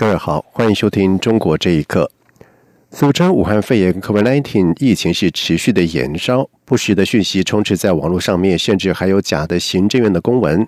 各位好，欢迎收听《中国这一刻》。俗称武汉肺炎 （COVID-19） 疫情是持续的延烧，不实的讯息充斥在网络上面，甚至还有假的行政院的公文。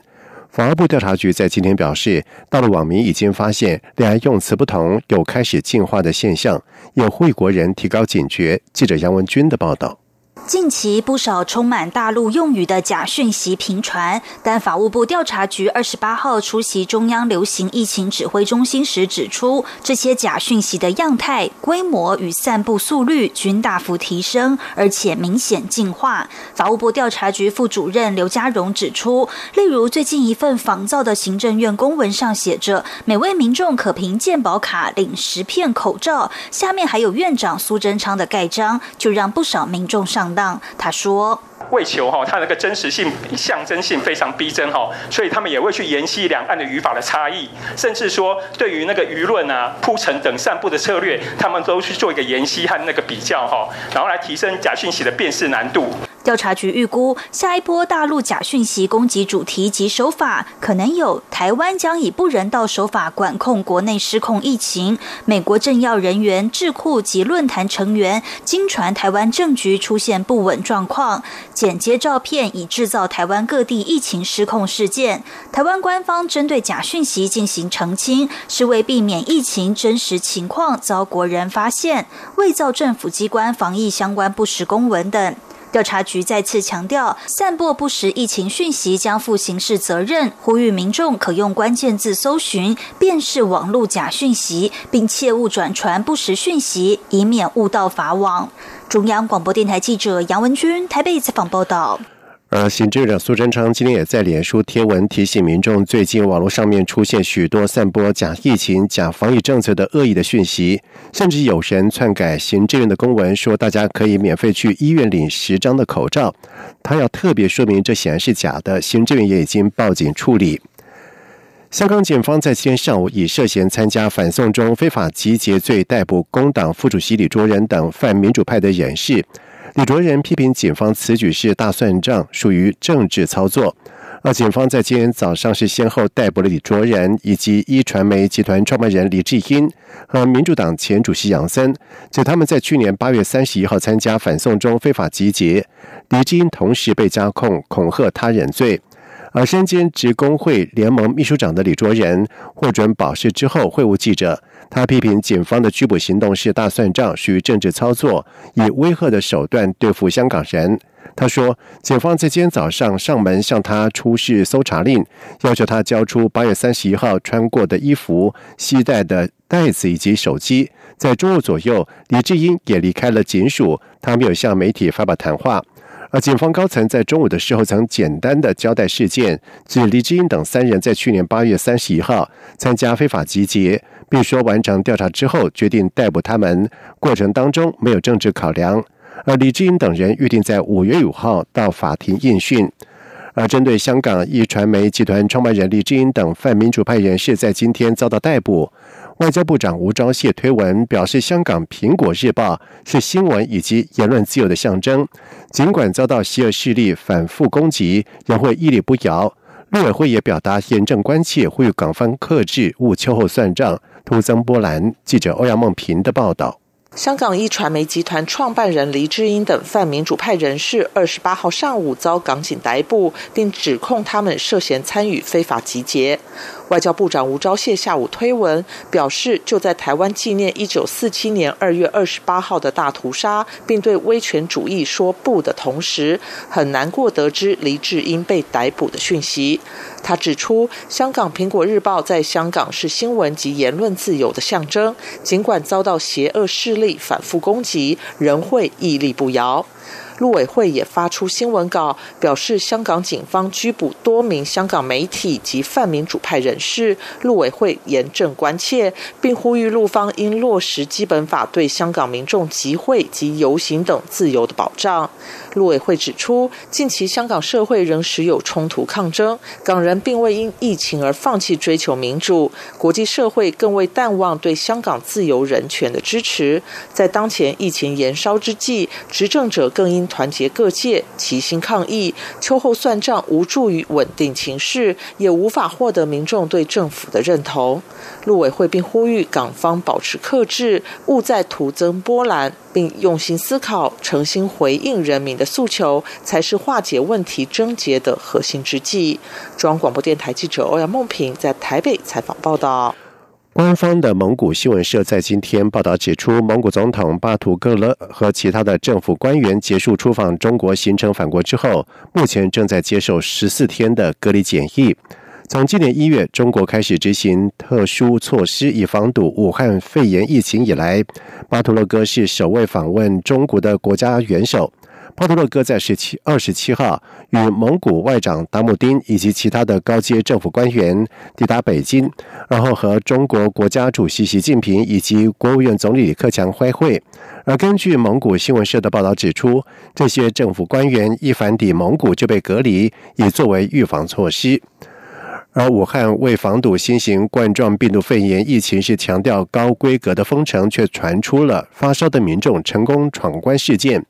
法务部调查局在今天表示，大陆网民已经发现两岸用词不同，有开始进化的现象，也呼吁国人提高警觉。记者杨文军的报道。近期不少充满大陆用语的假讯息频传，但法务部调查局二十八号出席中央流行疫情指挥中心时指出，这些假讯息的样态、规模与散布速率均大幅提升，而且明显进化。法务部调查局副主任刘家荣指出，例如最近一份仿造的行政院公文上写着“每位民众可凭健保卡领十片口罩”，下面还有院长苏贞昌的盖章，就让不少民众上。当他说：“为求哈，它那个真实性、象征性非常逼真哈，所以他们也会去研析两岸的语法的差异，甚至说对于那个舆论啊、铺陈等散布的策略，他们都去做一个研析和那个比较哈，然后来提升假讯息的辨识难度。”调查局预估，下一波大陆假讯息攻击主题及手法，可能有台湾将以不人道手法管控国内失控疫情；美国政要人员、智库及论坛成员经传台湾政局出现不稳状况，剪接照片以制造台湾各地疫情失控事件。台湾官方针对假讯息进行澄清，是为避免疫情真实情况遭国人发现，伪造政府机关防疫相关不实公文等。调查局再次强调，散播不实疫情讯息将负刑事责任，呼吁民众可用关键字搜寻辨识网络假讯息，并切勿转传不实讯息，以免误到法网。中央广播电台记者杨文君台北采访报道。而行政长苏贞昌今天也在脸书贴文提醒民众，最近网络上面出现许多散播假疫情、假防疫政策的恶意的讯息，甚至有人篡改行政院的公文，说大家可以免费去医院领十张的口罩。他要特别说明，这显然是假的。行政院也已经报警处理。香港警方在今天上午以涉嫌参加反送中非法集结罪逮捕工党副主席李卓人等泛民主派的人士。李卓人批评警方此举是大算账，属于政治操作。而警方在今天早上是先后逮捕了李卓人以及一传媒集团创办人李志英和民主党前主席杨森，指他们在去年八月三十一号参加反送中非法集结。李志英同时被加控恐吓他人罪。而身兼职工会联盟秘书长的李卓人获准保释之后会晤记者。他批评警方的拘捕行动是大算账，属于政治操作，以威吓的手段对付香港人。他说，警方在今天早上上门向他出示搜查令，要求他交出八月三十一号穿过的衣服、携带的袋子以及手机。在中午左右，李志英也离开了警署，他没有向媒体发表谈话。而警方高层在中午的时候曾简单的交代事件，指李志英等三人在去年八月三十一号参加非法集结。并说完成调查之后，决定逮捕他们。过程当中没有政治考量。而李志英等人预定在五月五号到法庭应讯。而针对香港一传媒集团创办人李志英等泛民主派人士在今天遭到逮捕，外交部长吴钊燮推文表示，香港《苹果日报》是新闻以及言论自由的象征，尽管遭到邪恶势力反复攻击，仍会屹立不摇。陆委会也表达严正关切，呼吁港方克制，勿秋后算账。徒增波澜。记者欧阳梦平的报道。香港一传媒集团创办人黎智英等泛民主派人士，二十八号上午遭港警逮捕，并指控他们涉嫌参与非法集结。外交部长吴钊燮下午推文表示，就在台湾纪念一九四七年二月二十八号的大屠杀，并对威权主义说不的同时，很难过得知黎智英被逮捕的讯息。他指出，香港《苹果日报》在香港是新闻及言论自由的象征，尽管遭到邪恶势力反复攻击，仍会屹立不摇。陆委会也发出新闻稿，表示香港警方拘捕多名香港媒体及泛民主派人士，陆委会严正关切，并呼吁陆方应落实基本法对香港民众集会及游行等自由的保障。陆委会指出，近期香港社会仍时有冲突抗争，港人并未因疫情而放弃追求民主，国际社会更未淡忘对香港自由人权的支持。在当前疫情延烧之际，执政者更应团结各界，齐心抗疫。秋后算账无助于稳定情势，也无法获得民众对政府的认同。陆委会并呼吁港方保持克制，勿再徒增波澜。并用心思考，诚心回应人民的诉求，才是化解问题症结的核心之计。中央广播电台记者欧阳梦平在台北采访报道。官方的蒙古新闻社在今天报道指出，蒙古总统巴图格勒和其他的政府官员结束出访中国行程返国之后，目前正在接受十四天的隔离检疫。从今年一月，中国开始执行特殊措施以防堵武汉肺炎疫情以来，巴图勒戈是首位访问中国的国家元首。巴特勒哥在十七二十七号与蒙古外长达姆丁以及其他的高阶政府官员抵达北京，然后和中国国家主席习近平以及国务院总理李克强开会。而根据蒙古新闻社的报道指出，这些政府官员一返抵蒙古就被隔离，以作为预防措施。而武汉为防堵新型冠状病毒肺炎疫情，是强调高规格的封城，却传出了发烧的民众成功闯关事件。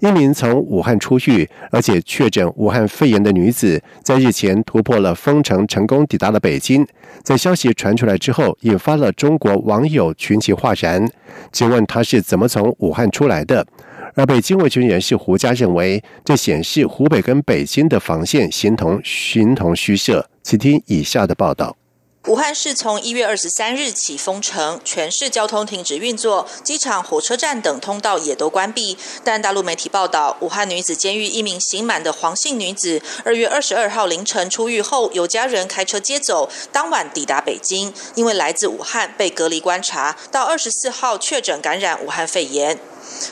一名从武汉出狱而且确诊武汉肺炎的女子，在日前突破了封城，成功抵达了北京。在消息传出来之后，引发了中国网友群起哗然，质问她是怎么从武汉出来的。而北京维权人士胡佳认为，这显示湖北跟北京的防线形同形同虚设。请听以下的报道：武汉市从一月二十三日起封城，全市交通停止运作，机场、火车站等通道也都关闭。但大陆媒体报道，武汉女子监狱一名刑满的黄姓女子，二月二十二号凌晨出狱后，有家人开车接走，当晚抵达北京，因为来自武汉被隔离观察，到二十四号确诊感染武汉肺炎。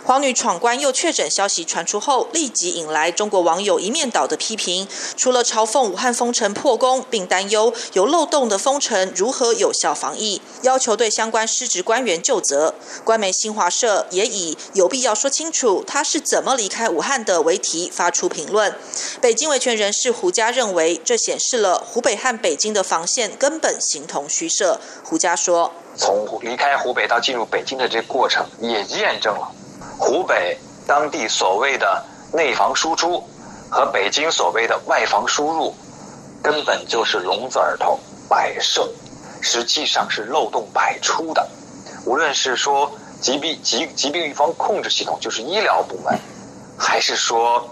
黄女闯关又确诊消息传出后，立即引来中国网友一面倒的批评。除了嘲讽武汉封城破功，并担忧有漏洞的封城如何有效防疫，要求对相关失职官员就责。官媒新华社也以“有必要说清楚他是怎么离开武汉的”为题发出评论。北京维权人士胡佳认为，这显示了湖北和北京的防线根本形同虚设。胡佳说：“从离开湖北到进入北京的这个过程，也验证了。”湖北当地所谓的内防输出和北京所谓的外防输入，根本就是聋子耳朵摆设，实际上是漏洞百出的。无论是说疾病疾疾病预防控制系统，就是医疗部门，还是说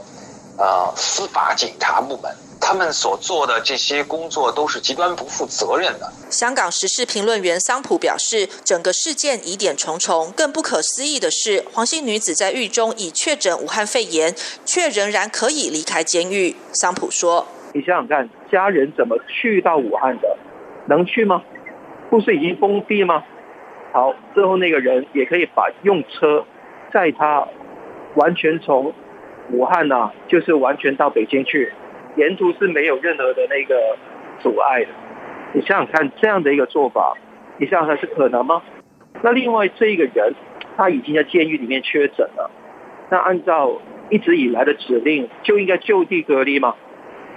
呃司法警察部门。他们所做的这些工作都是极端不负责任的。香港时事评论员桑普表示，整个事件疑点重重，更不可思议的是，黄姓女子在狱中已确诊武汉肺炎，却仍然可以离开监狱。桑普说：“你想想看，家人怎么去到武汉的？能去吗？不是已经封闭吗？好，最后那个人也可以把用车载他，完全从武汉呐，就是完全到北京去。”沿途是没有任何的那个阻碍的，你想想看，这样的一个做法，你想想看是可能吗？那另外这一个人，他已经在监狱里面确诊了，那按照一直以来的指令，就应该就地隔离吗？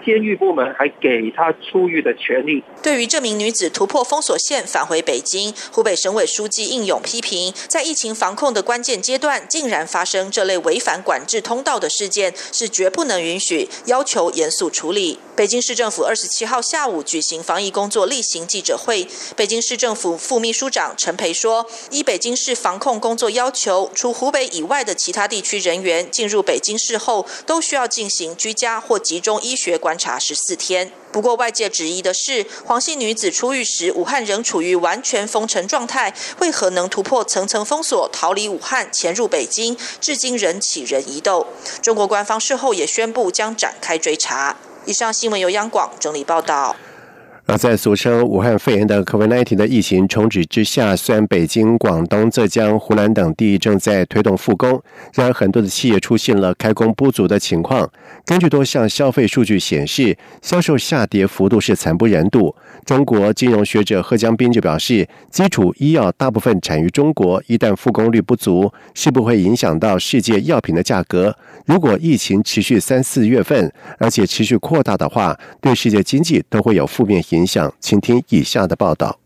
监狱部门还给他出狱的权利。对于这名女子突破封锁线返回北京，湖北省委书记应勇批评，在疫情防控的关键阶段，竟然发生这类违反管制通道的事件，是绝不能允许，要求严肃处理。北京市政府二十七号下午举行防疫工作例行记者会，北京市政府副秘书长陈培说：“依北京市防控工作要求，除湖北以外的其他地区人员进入北京市后，都需要进行居家或集中医学管观察十四天。不过，外界质疑的是，黄姓女子出狱时，武汉仍处于完全封城状态，为何能突破层层封锁，逃离武汉，潜入北京？至今仍起人疑窦。中国官方事后也宣布将展开追查。”以上新闻由央广整理报道。而在俗称武汉肺炎的 COVID-19 的疫情冲击之下，虽然北京、广东、浙江、湖南等地正在推动复工，然而很多的企业出现了开工不足的情况。根据多项消费数据显示，销售下跌幅度是惨不忍睹。中国金融学者贺江斌就表示，基础医药大部分产于中国，一旦复工率不足，是不会影响到世界药品的价格。如果疫情持续三四月份，而且持续扩大的话，对世界经济都会有负面影。影响请听以下的报道。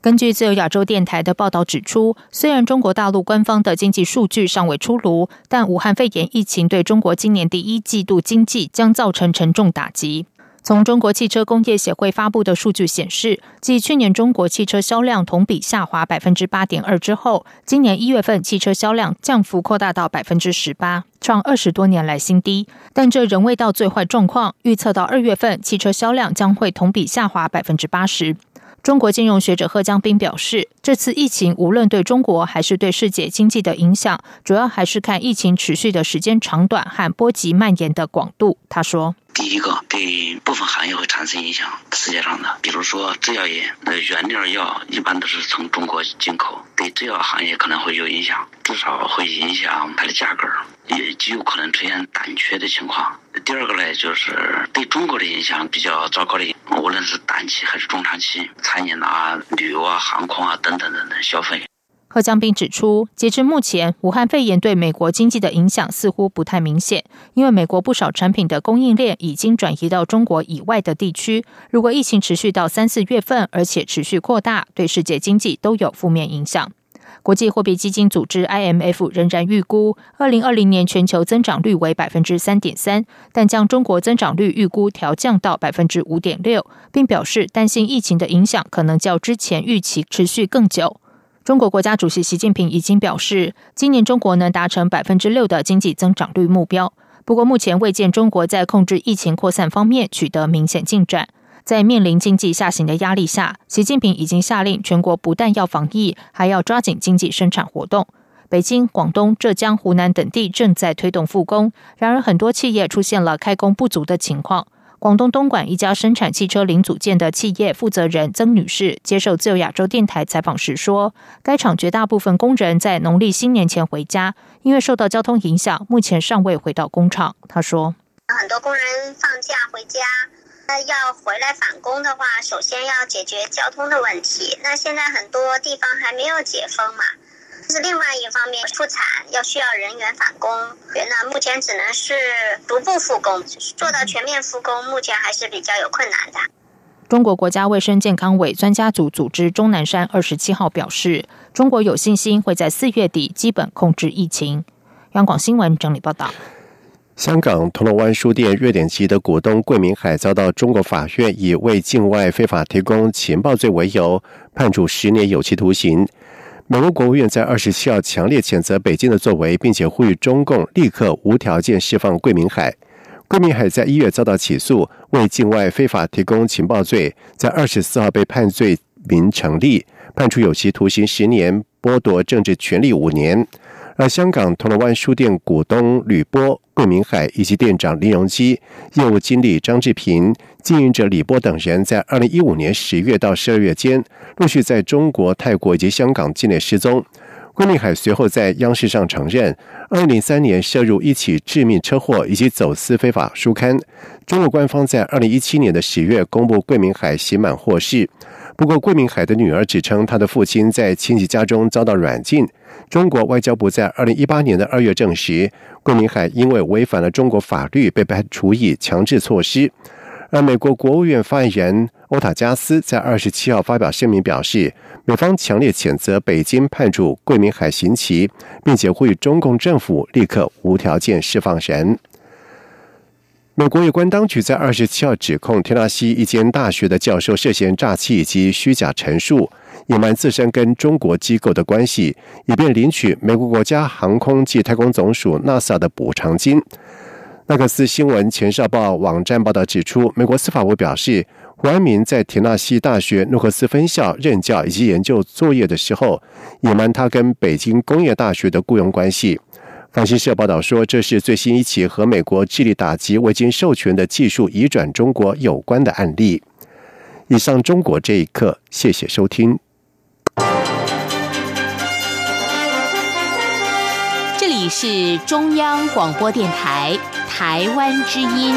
根据自由亚洲电台的报道指出，虽然中国大陆官方的经济数据尚未出炉，但武汉肺炎疫情对中国今年第一季度经济将造成沉重打击。从中国汽车工业协会发布的数据显示，继去年中国汽车销量同比下滑百分之八点二之后，今年一月份汽车销量降幅扩大到百分之十八，创二十多年来新低。但这仍未到最坏状况，预测到二月份汽车销量将会同比下滑百分之八十。中国金融学者贺江斌表示，这次疫情无论对中国还是对世界经济的影响，主要还是看疫情持续的时间长短和波及蔓延的广度。他说。第一个，对部分行业会产生影响。世界上的，比如说制药业，那原料药一般都是从中国进口，对制药行业可能会有影响，至少会影响它的价格，也极有可能出现短缺的情况。第二个呢，就是对中国的影响比较糟糕的，无论是短期还是中长期，餐饮啊、旅游啊、航空啊等等等等等消费。贺江斌指出，截至目前，武汉肺炎对美国经济的影响似乎不太明显，因为美国不少产品的供应链已经转移到中国以外的地区。如果疫情持续到三四月份，而且持续扩大，对世界经济都有负面影响。国际货币基金组织 IMF 仍然预估，二零二零年全球增长率为百分之三点三，但将中国增长率预估调降到百分之五点六，并表示担心疫情的影响可能较之前预期持续更久。中国国家主席习近平已经表示，今年中国能达成百分之六的经济增长率目标。不过，目前未见中国在控制疫情扩散方面取得明显进展。在面临经济下行的压力下，习近平已经下令全国不但要防疫，还要抓紧经济生产活动。北京、广东、浙江、湖南等地正在推动复工，然而很多企业出现了开工不足的情况。广东东莞一家生产汽车零组件的企业负责人曾女士接受自由亚洲电台采访时说：“该厂绝大部分工人在农历新年前回家，因为受到交通影响，目前尚未回到工厂。”她说：“很多工人放假回家，那要回来返工的话，首先要解决交通的问题。那现在很多地方还没有解封嘛。”这是另外一方面，复产要需要人员返工，那目前只能是逐步复工，做到全面复工，目前还是比较有困难的。中国国家卫生健康委专家组组织钟南山二十七号表示，中国有信心会在四月底基本控制疫情。央广新闻整理报道：香港铜锣湾书店瑞典籍的股东桂明海遭到中国法院以为境外非法提供情报罪为由，判处十年有期徒刑。美国国务院在二十七号强烈谴责北京的作为，并且呼吁中共立刻无条件释放桂明海。桂明海在一月遭到起诉，为境外非法提供情报罪，在二十四号被判罪名成立，判处有期徒刑十年，剥夺政治权利五年。而香港铜锣湾书店股东吕波、桂明海以及店长林荣基、业务经理张志平、经营者李波等人，在二零一五年十月到十二月间，陆续在中国、泰国以及香港境内失踪。桂明海随后在央视上承认，二零零三年涉入一起致命车祸以及走私非法书刊。中国官方在二零一七年的十月公布桂明海刑满获释。不过，桂明海的女儿指称，她的父亲在亲戚家中遭到软禁。中国外交部在二零一八年的二月证实，桂明海因为违反了中国法律，被判处以强制措施。而美国国务院发言人欧塔加斯在二十七号发表声明表示，美方强烈谴责北京判处桂明海刑期，并且呼吁中共政府立刻无条件释放人。美国有关当局在二十七号指控田纳西一间大学的教授涉嫌诈欺以及虚假陈述，隐瞒自身跟中国机构的关系，以便领取美国国家航空及太空总署 NASA 的补偿金。纳克斯新闻前哨报网站报道指出，美国司法部表示，胡安民在田纳西大学诺克斯分校任教以及研究作业的时候，隐瞒他跟北京工业大学的雇佣关系。法新社报道说，这是最新一起和美国致力打击未经授权的技术移转中国有关的案例。以上，中国这一刻，谢谢收听。这里是中央广播电台台湾之音。